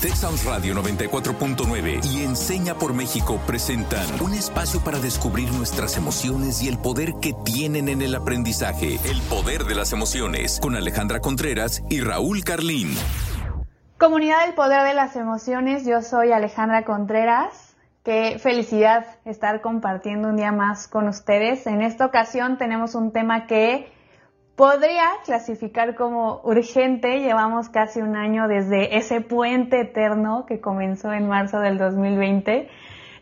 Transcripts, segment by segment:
Texas Radio 94.9 y Enseña por México presentan un espacio para descubrir nuestras emociones y el poder que tienen en el aprendizaje. El poder de las emociones con Alejandra Contreras y Raúl Carlín. Comunidad del Poder de las Emociones, yo soy Alejandra Contreras. Qué felicidad estar compartiendo un día más con ustedes. En esta ocasión tenemos un tema que podría clasificar como urgente. Llevamos casi un año desde ese puente eterno que comenzó en marzo del 2020,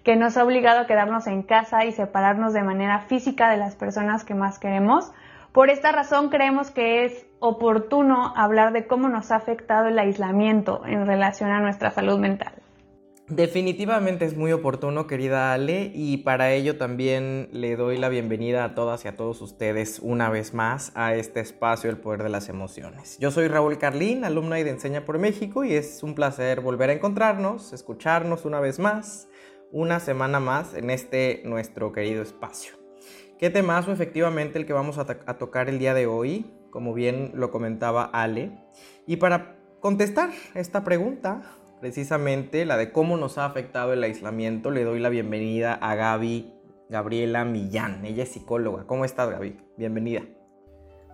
que nos ha obligado a quedarnos en casa y separarnos de manera física de las personas que más queremos. Por esta razón creemos que es oportuno hablar de cómo nos ha afectado el aislamiento en relación a nuestra salud mental. Definitivamente es muy oportuno, querida Ale, y para ello también le doy la bienvenida a todas y a todos ustedes una vez más a este espacio El Poder de las Emociones. Yo soy Raúl Carlín, alumna de Enseña por México, y es un placer volver a encontrarnos, escucharnos una vez más, una semana más en este nuestro querido espacio. ¿Qué temazo efectivamente el que vamos a, a tocar el día de hoy? Como bien lo comentaba Ale. Y para contestar esta pregunta, precisamente la de cómo nos ha afectado el aislamiento, le doy la bienvenida a Gaby Gabriela Millán. Ella es psicóloga. ¿Cómo estás, Gaby? Bienvenida.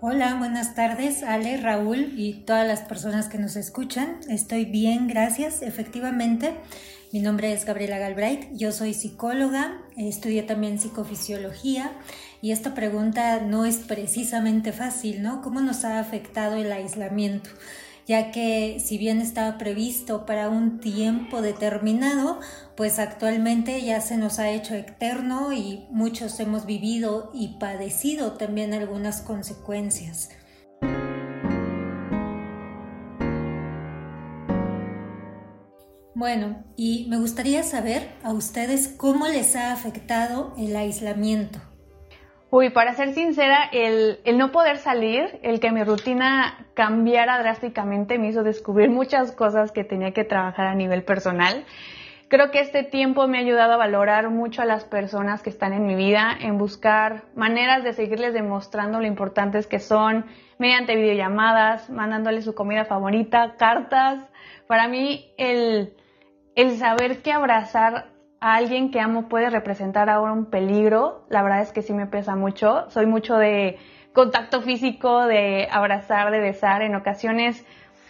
Hola, buenas tardes, Ale, Raúl y todas las personas que nos escuchan. Estoy bien, gracias. Efectivamente, mi nombre es Gabriela Galbraith, yo soy psicóloga, estudié también psicofisiología y esta pregunta no es precisamente fácil, ¿no? ¿Cómo nos ha afectado el aislamiento? Ya que si bien estaba previsto para un tiempo determinado, pues actualmente ya se nos ha hecho eterno y muchos hemos vivido y padecido también algunas consecuencias. Bueno, y me gustaría saber a ustedes cómo les ha afectado el aislamiento. Uy, para ser sincera, el, no poder salir, el que mi rutina cambiara drásticamente me hizo descubrir muchas cosas que tenía que trabajar a nivel personal. Creo que este tiempo me ha ayudado a valorar mucho a las personas que están en mi vida, en buscar maneras de seguirles demostrando lo importantes que son mediante videollamadas, mandándoles su comida favorita, cartas. Para mí, el, el saber que abrazar a alguien que amo puede representar ahora un peligro, la verdad es que sí me pesa mucho. Soy mucho de contacto físico, de abrazar, de besar. En ocasiones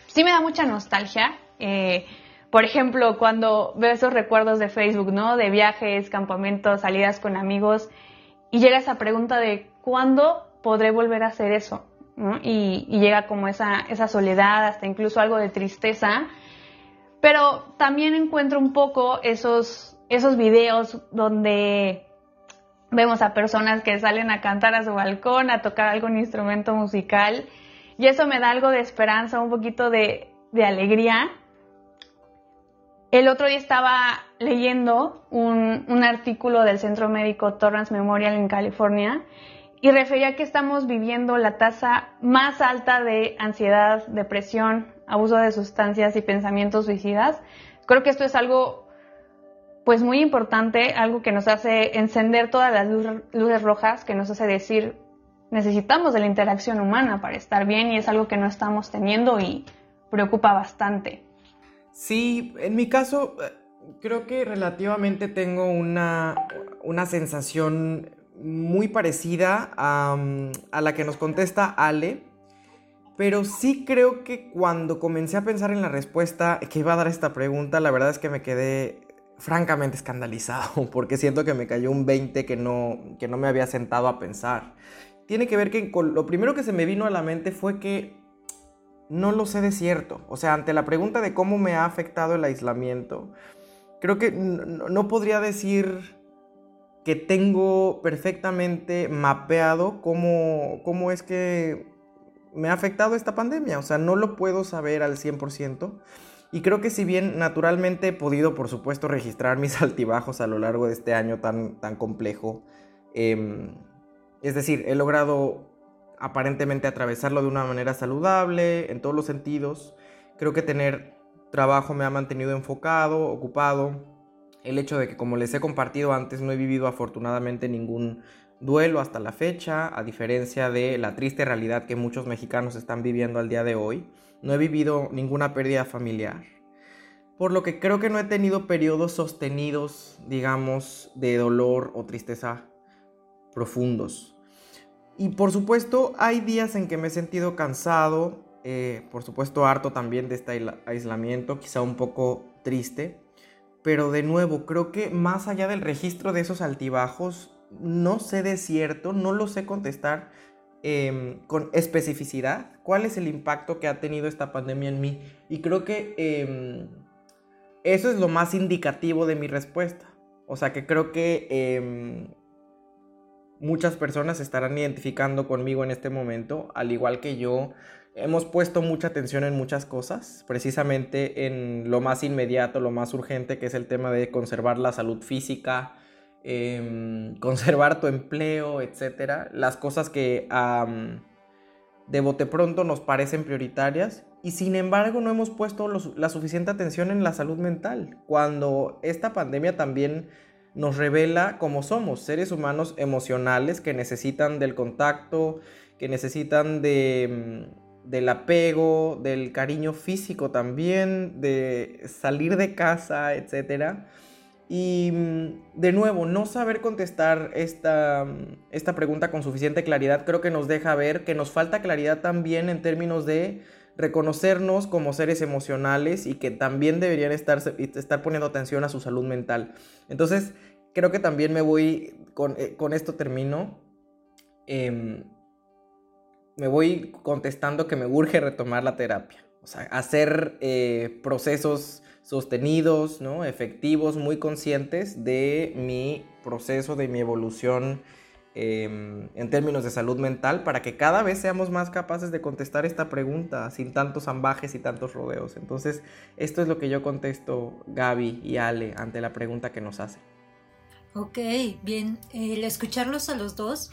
sí me da mucha nostalgia. Eh, por ejemplo, cuando veo esos recuerdos de Facebook, ¿no? De viajes, campamentos, salidas con amigos, y llega esa pregunta de ¿cuándo podré volver a hacer eso? Y, y, llega como esa, esa soledad, hasta incluso algo de tristeza. Pero también encuentro un poco esos esos videos donde vemos a personas que salen a cantar a su balcón, a tocar algún instrumento musical, y eso me da algo de esperanza, un poquito de, alegría. El otro día estaba leyendo un, un, artículo del Centro Médico Torrance Memorial en California y refería que estamos viviendo la tasa más alta de ansiedad, depresión, abuso de sustancias y pensamientos suicidas. Creo que esto es algo pues muy importante, algo que nos hace encender todas las luces rojas, que nos hace decir, necesitamos de la interacción humana para estar bien y es algo que no estamos teniendo y preocupa bastante. Sí, en mi caso eh, creo que relativamente tengo una, una sensación muy parecida a, a la que nos contesta Ale, pero sí creo que cuando comencé a pensar en la respuesta que iba a dar esta pregunta, la verdad es que me quedé francamente escandalizado porque siento que me cayó un 20 que no, que no me había sentado a pensar. Tiene que ver que lo primero que se me vino a la mente fue que no lo sé de cierto. O sea, ante la pregunta de cómo me ha afectado el aislamiento, creo que no, podría decir que tengo perfectamente mapeado cómo, cómo es que me ha afectado esta pandemia. O sea, no lo puedo saber al 100%. Y creo que si bien naturalmente he podido, por supuesto, registrar mis altibajos a lo largo de este año tan, tan complejo, em, es decir, he logrado aparentemente atravesarlo de una manera saludable, en todos los sentidos. Creo que tener trabajo me ha mantenido enfocado, ocupado. El hecho de que, como les he compartido antes, no he vivido afortunadamente ningún duelo hasta la fecha, a diferencia de la triste realidad que muchos mexicanos están viviendo al día de hoy. No he vivido ninguna pérdida familiar. por lo que creo que no he tenido periodos sostenidos, digamos, de dolor o tristeza profundos. Y por supuesto hay días en que me he sentido cansado, eh, por supuesto harto también de este aislamiento, quizá un poco triste, pero de nuevo creo que más allá del registro de esos altibajos, no sé de cierto, no lo sé contestar em, con especificidad cuál es el impacto que ha tenido esta pandemia en mí. Y creo que em, eso es lo más indicativo de mi respuesta. O sea que creo que em, muchas personas estarán identificando conmigo en este momento, al igual que yo. Hemos puesto mucha atención en muchas cosas, precisamente en lo más inmediato, lo más urgente, que es el tema de conservar la salud física, Em, conservar tu empleo, etcétera, las cosas que de bote pronto nos parecen prioritarias y sin embargo no hemos puesto la suficiente atención en la salud mental, cuando esta pandemia también nos revela cómo somos, seres humanos emocionales que necesitan del contacto, que necesitan de, del apego, del cariño físico también, de salir de casa, etcétera y mm, de nuevo, no saber contestar esta, mm, esta pregunta con suficiente claridad creo que nos deja ver que nos falta claridad también en términos de reconocernos como seres emocionales y que también deberían estar, estar poniendo atención a su salud mental. Entonces, creo que también me voy, con, eh, esto termino, em, me voy contestando que me urge retomar la terapia, o sea, hacer eh, procesos sostenidos, ¿no? efectivos, muy conscientes de mi proceso, de mi evolución em, en términos de salud mental, para que cada vez seamos más capaces de contestar esta pregunta sin tantos ambajes y tantos rodeos. Entonces, esto es lo que yo contesto Gaby y Ale ante la pregunta que nos hace. Ok, bien, el escucharlos a los dos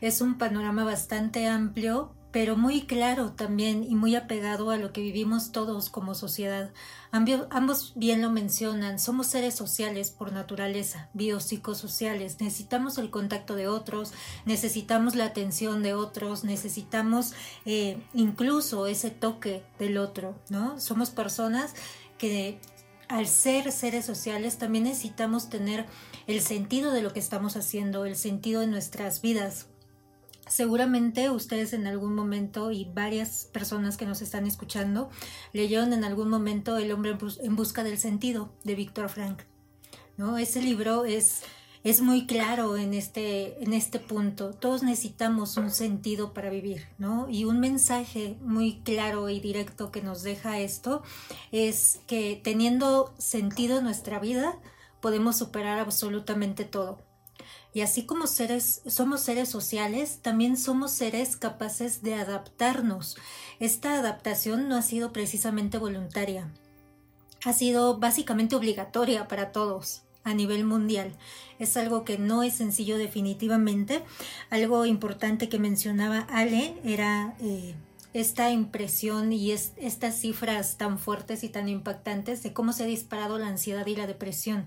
es un panorama bastante amplio pero muy claro también y muy apegado a lo que vivimos todos como sociedad. ambos bien lo mencionan, somos seres sociales por naturaleza, biopsicosociales, necesitamos el contacto de otros, necesitamos la atención de otros, necesitamos eh, incluso ese toque del otro, ¿no? Somos personas que al ser seres sociales también necesitamos tener el sentido de lo que estamos haciendo, el sentido de nuestras vidas, Seguramente ustedes en algún momento y varias personas que nos están escuchando leyeron en algún momento El hombre en busca del sentido de Víctor Frank. ¿no? Ese libro es, es muy claro en este, en este punto. Todos necesitamos un sentido para vivir, ¿no? Y un mensaje muy claro y directo que nos deja esto es que teniendo sentido en nuestra vida podemos superar absolutamente todo y así como seres, somos seres sociales, también somos seres capaces de adaptarnos. Esta adaptación no ha sido precisamente voluntaria, ha sido básicamente obligatoria para todos a nivel mundial. Es algo que no es sencillo definitivamente. Algo importante que mencionaba Ale era eh, esta impresión y estas cifras tan fuertes y tan impactantes de cómo se ha disparado la ansiedad y la depresión.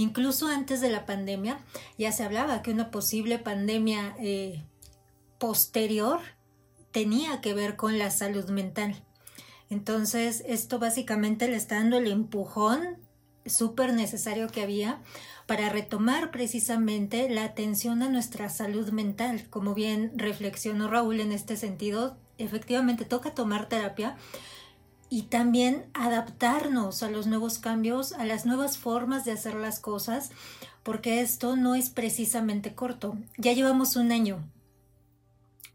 Incluso antes de la pandemia ya se hablaba que una posible pandemia eh, posterior tenía que ver con la salud mental. Entonces, esto básicamente le está dando el empujón súper necesario que había para retomar precisamente la atención a nuestra salud mental. Como bien reflexionó Raúl en este sentido, efectivamente toca tomar terapia y también adaptarnos a los nuevos cambios, a las nuevas formas de hacer las cosas, porque esto no es precisamente corto. Ya llevamos un año,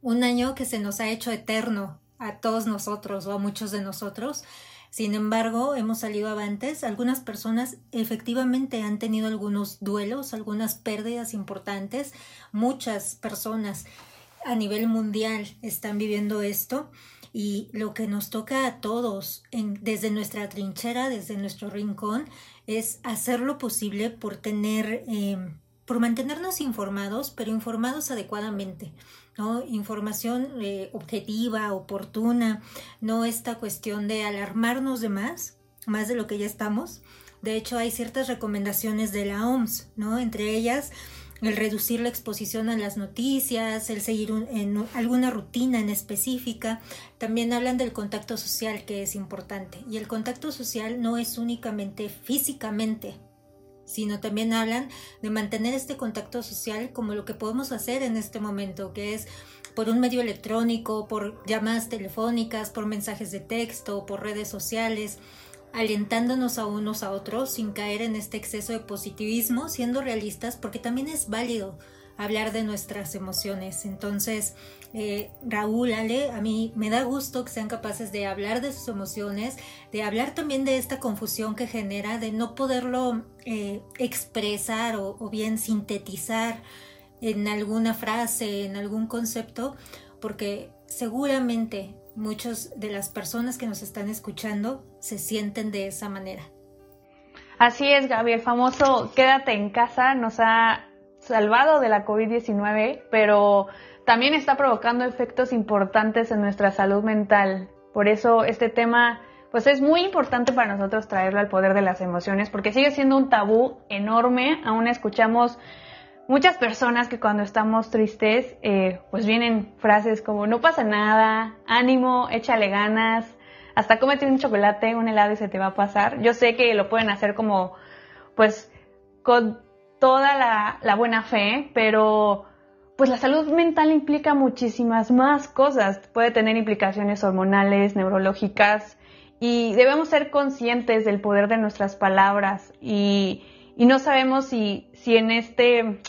un año que se nos ha hecho eterno a todos nosotros o a muchos de nosotros. Sin embargo, hemos salido avantes. Algunas personas efectivamente han tenido algunos duelos, algunas pérdidas importantes. Muchas personas a nivel mundial están viviendo esto y lo que nos toca a todos desde nuestra trinchera, desde nuestro rincón, es hacer lo posible por tener, em, por mantenernos informados, pero informados adecuadamente. ¿no? Información eh, objetiva, oportuna, no esta cuestión de alarmarnos de más, más de lo que ya estamos. De hecho, hay ciertas recomendaciones de la OMS, ¿no? Entre ellas, el reducir la exposición a las noticias, el seguir en alguna rutina en específica. También hablan del contacto social que es importante. Y el contacto social no es únicamente físicamente, sino también hablan de mantener este contacto social como lo que podemos hacer en este momento, que es por un medio electrónico, por llamadas telefónicas, por mensajes de texto, por redes sociales, alentándonos a unos a otros sin caer en este exceso de positivismo, siendo realistas, porque también es válido hablar de nuestras emociones. Entonces, eh, Raúl, Ale, a mí me da gusto que sean capaces de hablar de sus emociones, de hablar también de esta confusión que genera, de no poderlo eh, expresar o, o bien sintetizar en alguna frase, en algún concepto, porque seguramente muchas de las personas que nos están escuchando se sienten de esa manera. Así es, Gaby, el famoso quédate en casa nos ha salvado de la COVID-19, pero también está provocando efectos importantes en nuestra salud mental. Por eso este tema pues es muy importante para nosotros traerlo al poder de las emociones, porque sigue siendo un tabú enorme, aún escuchamos muchas personas que cuando estamos tristes, eh, pues vienen frases como no pasa nada, ánimo, échale ganas, hasta cómete un chocolate, un helado y se te va a pasar. Yo sé que lo pueden hacer como, pues, con toda la, la buena fe, pero pues la salud mental implica muchísimas más cosas. Puede tener implicaciones hormonales, neurológicas, y debemos ser conscientes del poder de nuestras palabras y, y no sabemos si, si en este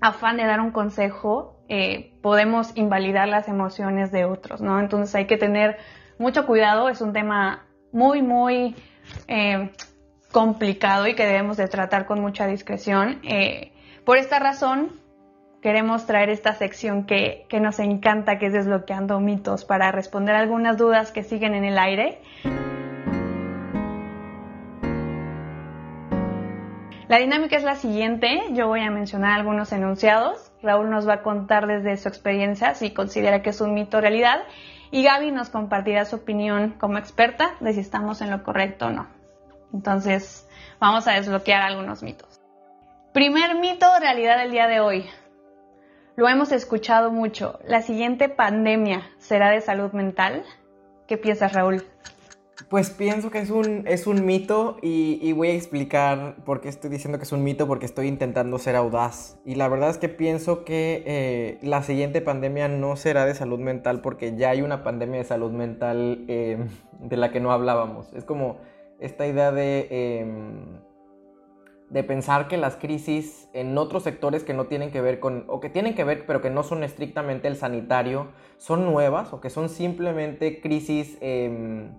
afán de dar un consejo, eh, podemos invalidar las emociones de otros, ¿no? Entonces hay que tener mucho cuidado, es un tema muy, muy eh, complicado y que debemos de tratar con mucha discreción. Eh, por esta razón, queremos traer esta sección que, que nos encanta, que es desbloqueando mitos, para responder algunas dudas que siguen en el aire. La dinámica es la siguiente, yo voy a mencionar algunos enunciados, Raúl nos va a contar desde su experiencia si considera que es un mito o realidad y Gaby nos compartirá su opinión como experta de si estamos en lo correcto o no. Entonces, vamos a desbloquear algunos mitos. Primer mito realidad del día de hoy. Lo hemos escuchado mucho. ¿La siguiente pandemia será de salud mental? ¿Qué piensas, Raúl? Pues pienso que es un, es un mito y, voy a explicar por qué estoy diciendo que es un mito, porque estoy intentando ser audaz. Y la verdad es que pienso que eh, la siguiente pandemia no será de salud mental porque ya hay una pandemia de salud mental eh, de la que no hablábamos. Es como esta idea de, em, de pensar que las crisis en otros sectores que no tienen que ver con, o que tienen que ver pero que no son estrictamente el sanitario, son nuevas o que son simplemente crisis em,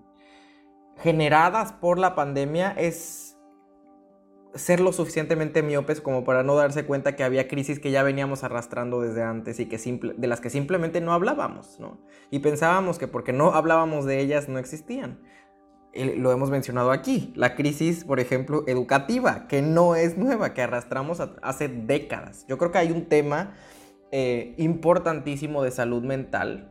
generadas por la pandemia es ser lo suficientemente miopes como para no darse cuenta que había crisis que ya veníamos arrastrando desde antes y que de las que simplemente no hablábamos, ¿no? Y pensábamos que porque no hablábamos de ellas no existían. lo hemos mencionado aquí, la crisis, por ejemplo, educativa, que no es nueva, que arrastramos hace décadas. Yo creo que hay un tema eh, importantísimo de salud mental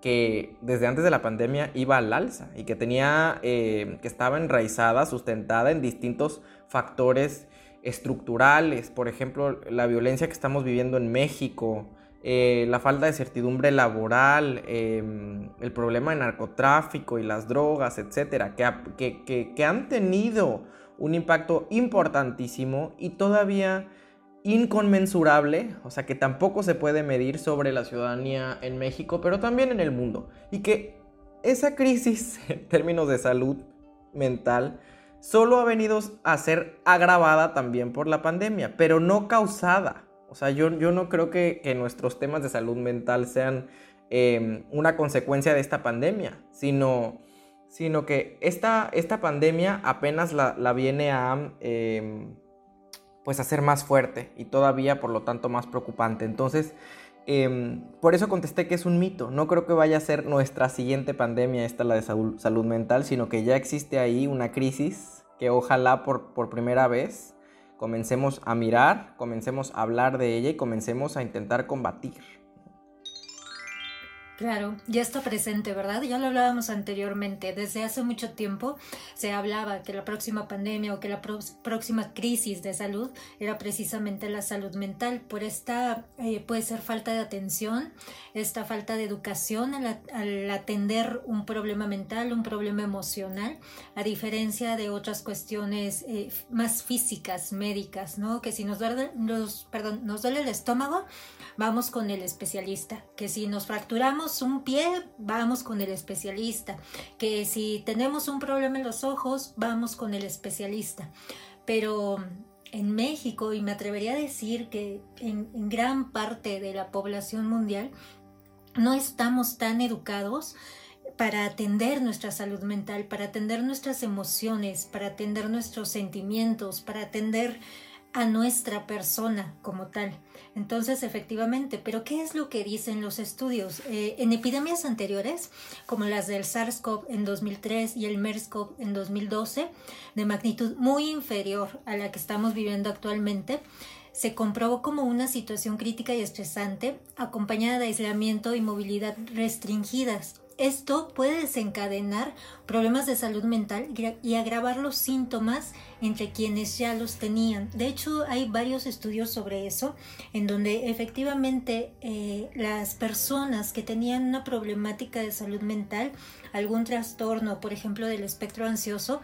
que desde antes de la pandemia iba al alza y que tenía, eh, que estaba enraizada, sustentada en distintos factores estructurales, por ejemplo, la violencia que estamos viviendo en México, eh, la falta de certidumbre laboral, em, el problema de narcotráfico y las drogas, etcétera, que, que han tenido un impacto importantísimo y todavía inconmensurable, o sea que tampoco se puede medir sobre la ciudadanía en México, pero también en el mundo. Y que esa crisis en términos de salud mental solo ha venido a ser agravada también por la pandemia, pero no causada. O sea, yo, yo no creo que, nuestros temas de salud mental sean em, una consecuencia de esta pandemia, sino, sino que esta, esta pandemia apenas la, viene a... Em, pues a ser más fuerte y todavía por lo tanto más preocupante. Entonces, em, por eso contesté que es un mito. No creo que vaya a ser nuestra siguiente pandemia, esta la de salud, mental, sino que ya existe ahí una crisis que ojalá por, por primera vez comencemos a mirar, comencemos a hablar de ella y comencemos a intentar combatir. Claro, ya está presente, ¿verdad? Ya lo hablábamos anteriormente. Desde hace mucho tiempo se hablaba que la próxima pandemia o que la próxima crisis de salud era precisamente la salud mental. Por esta eh, puede ser falta de atención, esta falta de educación al, atender un problema mental, un problema emocional, a diferencia de otras cuestiones eh, más físicas, médicas, ¿no? Que si nos duele, perdón, nos duele el estómago, vamos con el especialista. Que si nos fracturamos un pie, vamos con el especialista. Que si tenemos un problema en los ojos, vamos con el especialista. Pero en México, y me atrevería a decir que en, en gran parte de la población mundial, no estamos tan educados para atender nuestra salud mental, para atender nuestras emociones, para atender nuestros sentimientos, para atender a nuestra persona como tal. Entonces, efectivamente, pero ¿qué es lo que dicen los estudios? Eh, en epidemias anteriores, como las del SARS-CoV en 2003 y el MERS-CoV en 2012, de magnitud muy inferior a la que estamos viviendo actualmente, se comprobó como una situación crítica y estresante, acompañada de aislamiento y movilidad restringidas, esto puede desencadenar problemas de salud mental y agravar los síntomas entre quienes ya los tenían. De hecho, hay varios estudios sobre eso, en donde efectivamente eh, las personas que tenían una problemática de salud mental, algún trastorno, por ejemplo, del espectro ansioso,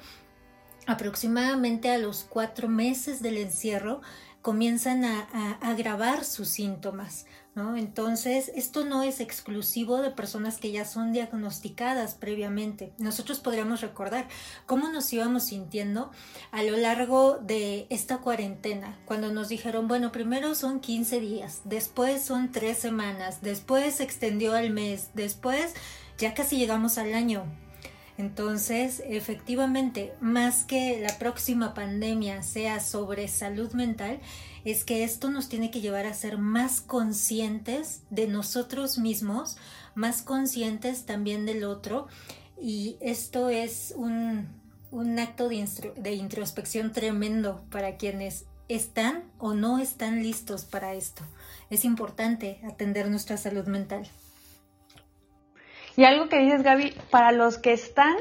aproximadamente a los cuatro meses del encierro, comienzan a, agravar sus síntomas. Entonces, esto no es exclusivo de personas que ya son diagnosticadas previamente. Nosotros podríamos recordar cómo nos íbamos sintiendo a lo largo de esta cuarentena, cuando nos dijeron, bueno, primero son 15 días, después son 3 semanas, después se extendió al mes, después ya casi llegamos al año. Entonces, efectivamente, más que la próxima pandemia sea sobre salud mental, es que esto nos tiene que llevar a ser más conscientes de nosotros mismos, más conscientes también del otro. Y esto es un, acto de, de introspección tremendo para quienes están o no están listos para esto. Es importante atender nuestra salud mental. Y algo que dices, Gaby, para los que están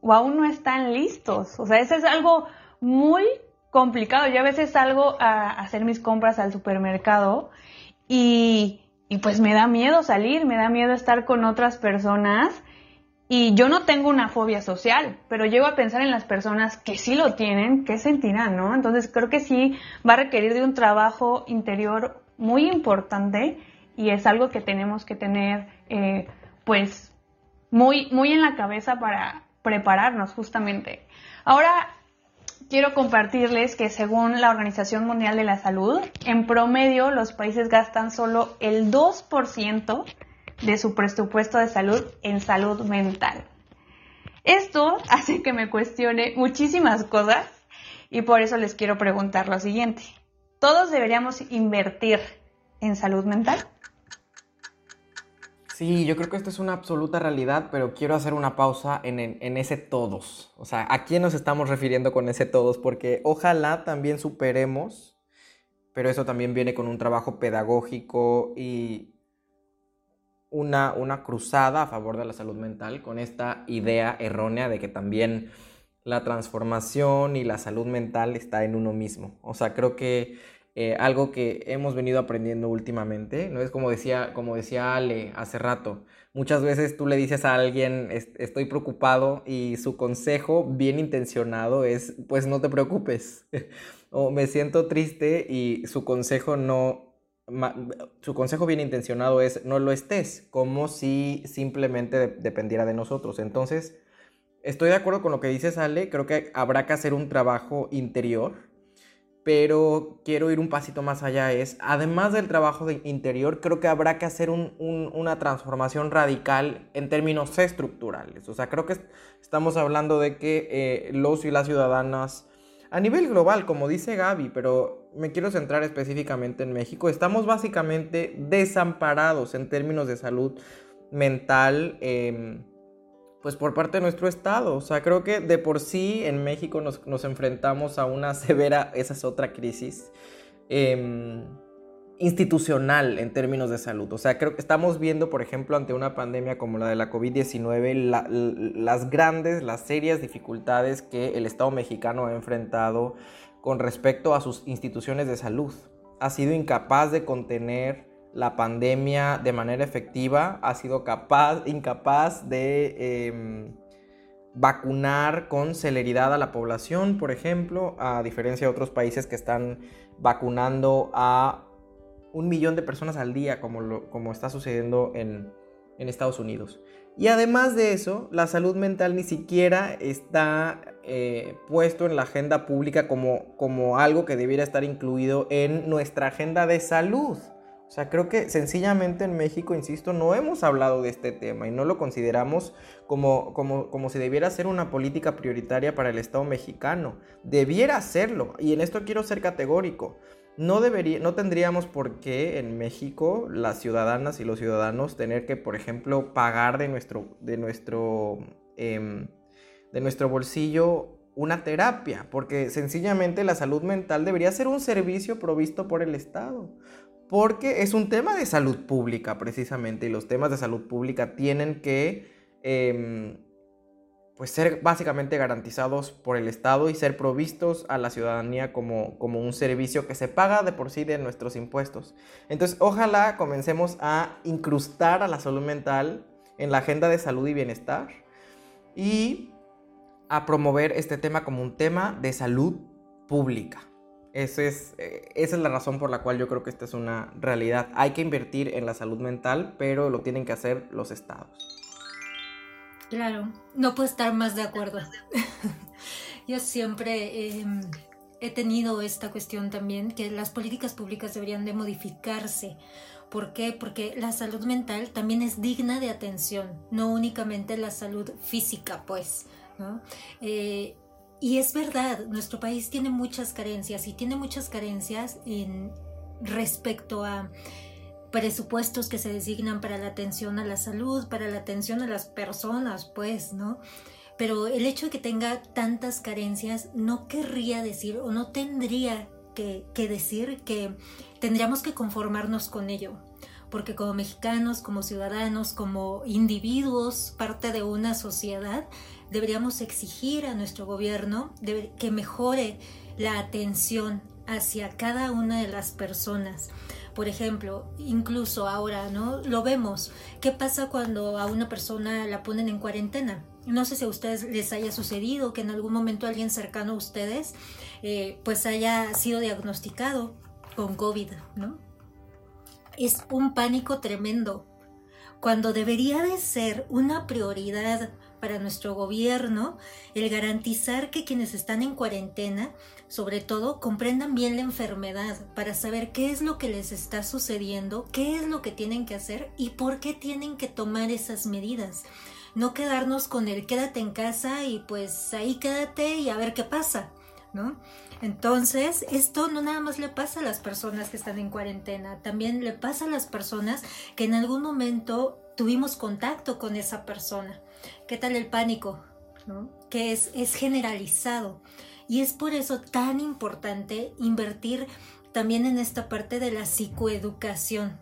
o aún no están listos, o sea, eso es algo muy complicado. Yo a veces salgo a hacer mis compras al supermercado y, y pues me da miedo salir, me da miedo estar con otras personas. Y yo no tengo una fobia social, pero llego a pensar en las personas que sí lo tienen, qué sentirán, ¿no? Entonces creo que sí va a requerir de un trabajo interior muy importante y es algo que tenemos que tener eh, pues muy, muy en la cabeza para prepararnos justamente. Ahora quiero compartirles que según la Organización Mundial de la Salud, en promedio los países gastan solo el 2% de su presupuesto de salud en salud mental. Esto hace que me cuestione muchísimas cosas y por eso les quiero preguntar lo siguiente. ¿Todos deberíamos invertir en salud mental? Sí, yo creo que esto es una absoluta realidad, pero quiero hacer una pausa en, ese todos. O sea, ¿a quién nos estamos refiriendo con ese todos? Porque ojalá también superemos, pero eso también viene con un trabajo pedagógico y una, una cruzada a favor de la salud mental, con esta idea errónea de que también la transformación y la salud mental está en uno mismo. O sea, creo que eh, algo que hemos venido aprendiendo últimamente, ¿no? Es como decía, como decía Ale hace rato, muchas veces tú le dices a alguien, estoy preocupado y su consejo bien intencionado es, pues no te preocupes, o me siento triste y su consejo no, su consejo bien intencionado es, no lo estés, como si simplemente dependiera de nosotros. Entonces, estoy de acuerdo con lo que dices, Ale, creo que habrá que hacer un trabajo interior pero quiero ir un pasito más allá. Es, además del trabajo de interior, creo que habrá que hacer una transformación radical en términos estructurales. O sea, creo que estamos hablando de que eh, los y las ciudadanas, a nivel global, como dice Gaby, pero me quiero centrar específicamente en México, estamos básicamente desamparados en términos de salud mental. Em, pues por parte de nuestro Estado. O sea, creo que de por sí en México nos, enfrentamos a una severa, esa es otra crisis. Em, institucional en términos de salud. O sea, creo que estamos viendo, por ejemplo, ante una pandemia como la de la COVID-19, las grandes, las serias dificultades que el Estado mexicano ha enfrentado con respecto a sus instituciones de salud. Ha sido incapaz de contener la pandemia de manera efectiva, ha sido capaz, incapaz de em, vacunar con celeridad a la población, por ejemplo, a diferencia de otros países que están vacunando a un millón de personas al día, como, como está sucediendo en, Estados Unidos. Y además de eso, la salud mental ni siquiera está eh, puesto en la agenda pública como, como algo que debiera estar incluido en nuestra agenda de salud. O sea, creo que sencillamente en México, insisto, no hemos hablado de este tema y no lo consideramos como, como, como si debiera ser una política prioritaria para el Estado mexicano. Debiera hacerlo. Y en esto quiero ser categórico. No, debería, no tendríamos por qué en México las ciudadanas y los ciudadanos tener que, por ejemplo, pagar de nuestro, de nuestro, em, de nuestro bolsillo una terapia, porque sencillamente la salud mental debería ser un servicio provisto por el Estado, porque es un tema de salud pública precisamente, y los temas de salud pública tienen que... Em, pues ser básicamente garantizados por el Estado y ser provistos a la ciudadanía como, como un servicio que se paga de por sí de nuestros impuestos. Entonces, ojalá comencemos a incrustar a la salud mental en la agenda de salud y bienestar y a promover este tema como un tema de salud pública. Ese es, eh, esa es la razón por la cual yo creo que esta es una realidad. Hay que invertir en la salud mental, pero lo tienen que hacer los estados. Claro, no puedo estar más de acuerdo. Yo siempre em, he tenido esta cuestión también, que las políticas públicas deberían de modificarse. ¿Por qué? Porque la salud mental también es digna de atención, no únicamente la salud física, pues. Eh, y es verdad, nuestro país tiene muchas carencias y tiene muchas carencias en respecto a presupuestos que se designan para la atención a la salud, para la atención a las personas, pues, ¿no? Pero el hecho de que tenga tantas carencias no querría decir o no tendría que, decir que tendríamos que conformarnos con ello. Porque como mexicanos, como ciudadanos, como individuos, parte de una sociedad, deberíamos exigir a nuestro gobierno que mejore la atención hacia cada una de las personas por ejemplo, incluso ahora, ¿no? Lo vemos. ¿Qué pasa cuando a una persona la ponen en cuarentena? No sé si a ustedes les haya sucedido que en algún momento alguien cercano a ustedes eh, pues haya sido diagnosticado con COVID, ¿no? Es un pánico tremendo. Cuando debería de ser una prioridad para nuestro gobierno el garantizar que quienes están en cuarentena, sobre todo, comprendan bien la enfermedad para saber qué es lo que les está sucediendo, qué es lo que tienen que hacer y por qué tienen que tomar esas medidas. No quedarnos con el quédate en casa y pues ahí quédate y a ver qué pasa, ¿no? Entonces, esto no nada más le pasa a las personas que están en cuarentena, también le pasa a las personas que en algún momento tuvimos contacto con esa persona. ¿Qué tal el pánico? Que es, es generalizado. Y es por eso tan importante invertir también en esta parte de la psicoeducación.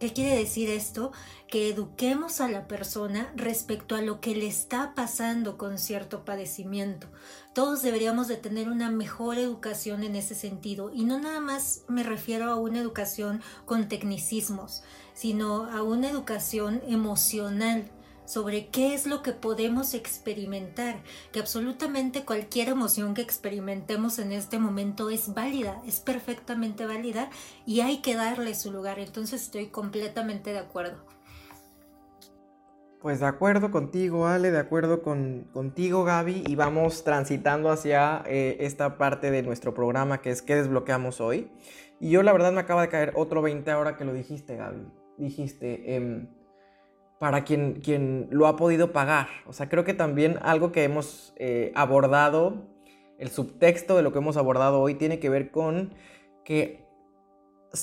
¿Qué quiere decir esto? Que eduquemos a la persona respecto a lo que le está pasando con cierto padecimiento. Todos deberíamos de tener una mejor educación en ese sentido. Y no nada más me refiero a una educación con tecnicismos, sino a una educación emocional sobre qué es lo que podemos experimentar, que absolutamente cualquier emoción que experimentemos en este momento es válida, es perfectamente válida y hay que darle su lugar. Entonces estoy completamente de acuerdo. Pues de acuerdo contigo, Ale, de acuerdo con, contigo, Gaby, y vamos transitando hacia eh, esta parte de nuestro programa que es ¿Qué desbloqueamos hoy? Y yo la verdad me acaba de caer otro 20 ahora que lo dijiste, Gaby. Dijiste, eh, para quien, quien lo ha podido pagar. O sea, creo que también algo que hemos eh, abordado, el subtexto de lo que hemos abordado hoy tiene que ver con que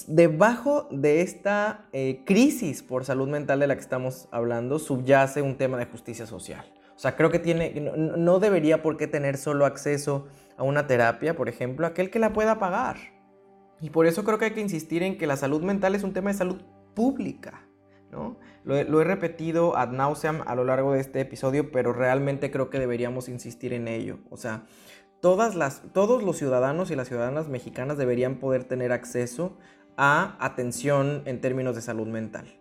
debajo de esta eh, crisis por salud mental de la que estamos hablando subyace un tema de justicia social. O sea, creo que tiene, no, no debería por qué tener solo acceso a una terapia, por ejemplo, aquel que la pueda pagar. Y por eso creo que hay que insistir en que la salud mental es un tema de salud pública. ¿No? Lo, he repetido ad nauseam a lo largo de este episodio, pero realmente creo que deberíamos insistir en ello. O sea, todas las, todos los ciudadanos y las ciudadanas mexicanas deberían poder tener acceso a atención en términos de salud mental.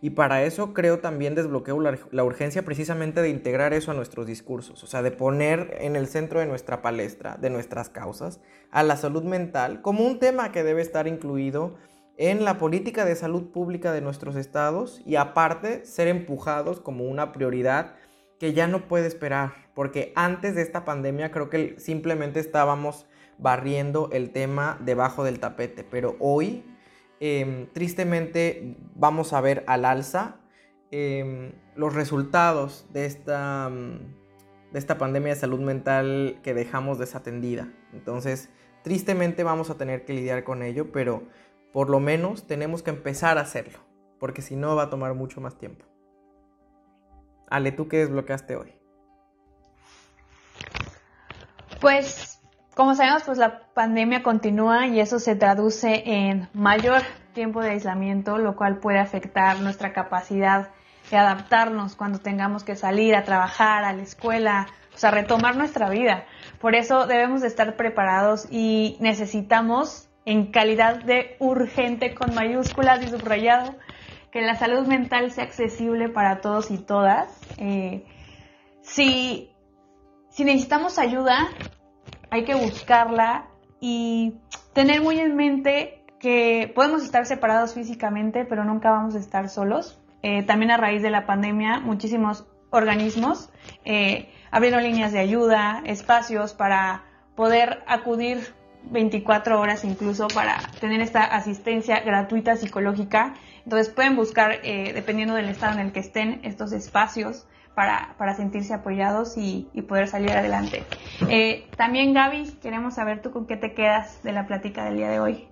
Y para eso creo también desbloqueo la, urgencia precisamente de integrar eso a nuestros discursos, o sea, de poner en el centro de nuestra palestra, de nuestras causas, a la salud mental como un tema que debe estar incluido en la política de salud pública de nuestros estados y aparte ser empujados como una prioridad que ya no puede esperar, porque antes de esta pandemia creo que simplemente estábamos barriendo el tema debajo del tapete, pero hoy Em, tristemente vamos a ver al alza em, los resultados de esta, mm, de esta pandemia de salud mental que dejamos desatendida. Entonces, tristemente vamos a tener que lidiar con ello, pero por lo menos tenemos que empezar a hacerlo, porque si no va a tomar mucho más tiempo. Ale, ¿tú qué desbloqueaste hoy? Pues como sabemos, pues la pandemia continúa y eso se traduce en mayor tiempo de aislamiento, lo cual puede afectar nuestra capacidad de adaptarnos cuando tengamos que salir a trabajar, a la escuela, o sea, retomar nuestra vida. Por eso debemos de estar preparados y necesitamos, en calidad de urgente con mayúsculas y subrayado, que la salud mental sea accesible para todos y todas. Eh, si, si necesitamos ayuda, hay que buscarla y tener muy en mente que podemos estar separados físicamente, pero nunca vamos a estar solos. Eh, también a raíz de la pandemia, muchísimos organismos eh, abrieron líneas de ayuda, espacios para poder acudir 24 horas incluso para tener esta asistencia gratuita psicológica. Entonces pueden buscar, eh, dependiendo del estado en el que estén, estos espacios para, sentirse apoyados y, poder salir adelante. Eh, también Gaby, queremos saber tú con qué te quedas de la plática del día de hoy.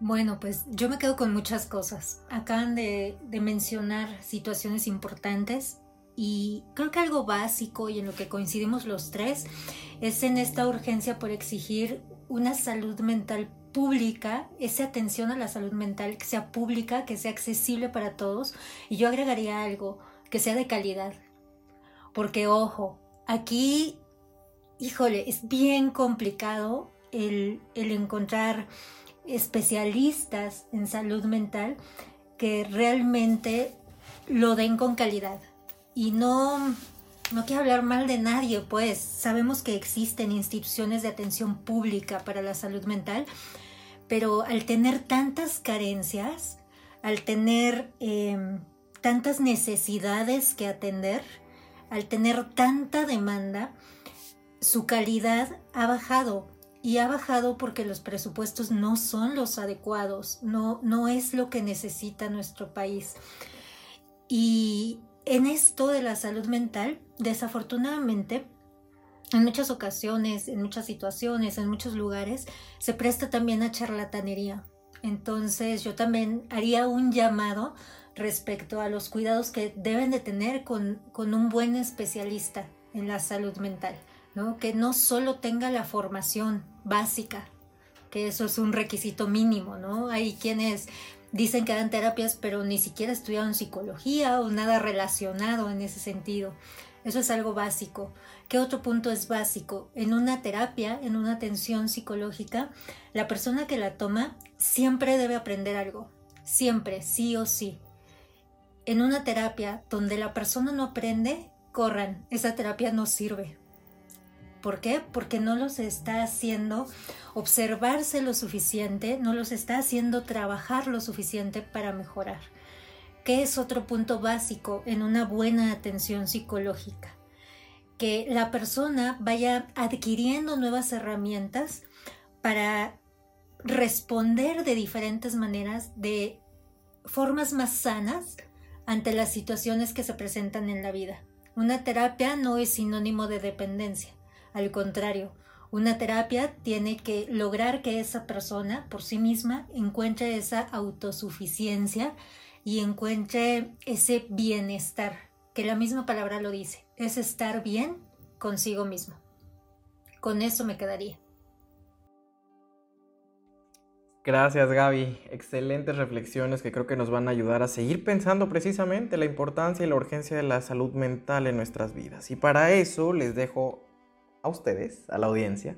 Bueno, pues yo me quedo con muchas cosas. Acaban de mencionar situaciones importantes y creo que algo básico y en lo que coincidimos los tres es en esta urgencia por exigir una salud mental pública, esa atención a la salud mental que sea pública, que sea accesible para todos. Y yo agregaría algo, que sea de calidad. Porque ojo, aquí, híjole, es bien complicado el, encontrar especialistas en salud mental que realmente lo den con calidad. Y no, no quiero hablar mal de nadie, pues sabemos que existen instituciones de atención pública para la salud mental, pero al tener tantas carencias, al tener em, tantas necesidades que atender, al tener tanta demanda, su calidad ha bajado y ha bajado porque los presupuestos no son los adecuados, no, no es lo que necesita nuestro país. Y en esto de la salud mental, desafortunadamente, en muchas ocasiones, en muchas situaciones, en muchos lugares, se presta también a charlatanería. Entonces yo también haría un llamado respecto a los cuidados que deben de tener con, un buen especialista en la salud mental, ¿no? Que no solo tenga la formación básica, que eso es un requisito mínimo, ¿no? Hay quienes dicen que dan terapias, pero ni siquiera estudiaron psicología o nada relacionado en ese sentido. Eso es algo básico. ¿Qué otro punto es básico? En una terapia, en una atención psicológica, la persona que la toma siempre debe aprender algo. Siempre, sí o sí en una terapia donde la persona no aprende, corran, esa terapia no sirve. ¿Por qué? Porque no los está haciendo observarse lo suficiente, no los está haciendo trabajar lo suficiente para mejorar. ¿Qué es otro punto básico en una buena atención psicológica? Que la persona vaya adquiriendo nuevas herramientas para responder de diferentes maneras, de formas más sanas ante las situaciones que se presentan en la vida. Una terapia no es sinónimo de dependencia, al contrario, una terapia tiene que lograr que esa persona por sí misma encuentre esa autosuficiencia y encuentre ese bienestar, que la misma palabra lo dice, es estar bien consigo mismo. Con eso me quedaría. Gracias Gaby, excelentes reflexiones que creo que nos van a ayudar a seguir pensando precisamente la importancia y la urgencia de la salud mental en nuestras vidas. Y para eso les dejo a ustedes, a la audiencia,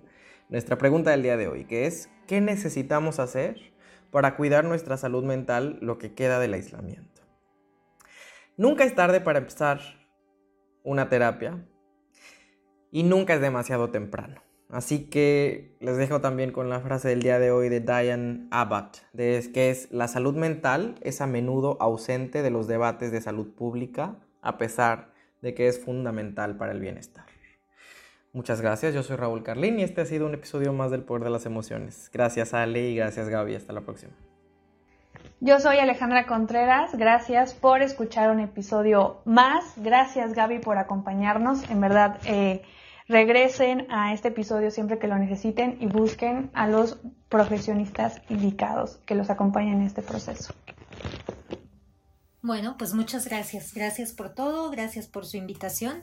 nuestra pregunta del día de hoy, que es, ¿qué necesitamos hacer para cuidar nuestra salud mental lo que queda del aislamiento? Nunca es tarde para empezar una terapia y nunca es demasiado temprano. Así que les dejo también con la frase del día de hoy de Diane Abbott, de, que es la salud mental es a menudo ausente de los debates de salud pública, a pesar de que es fundamental para el bienestar. Muchas gracias, yo soy Raúl Carlín y este ha sido un episodio más del Poder de las Emociones. Gracias Ale y gracias Gaby, hasta la próxima. Yo soy Alejandra Contreras, gracias por escuchar un episodio más, gracias Gaby por acompañarnos, en verdad... Eh, regresen a este episodio siempre que lo necesiten y busquen a los profesionistas indicados que los acompañen en este proceso. Bueno, pues muchas gracias. Gracias por todo, gracias por su invitación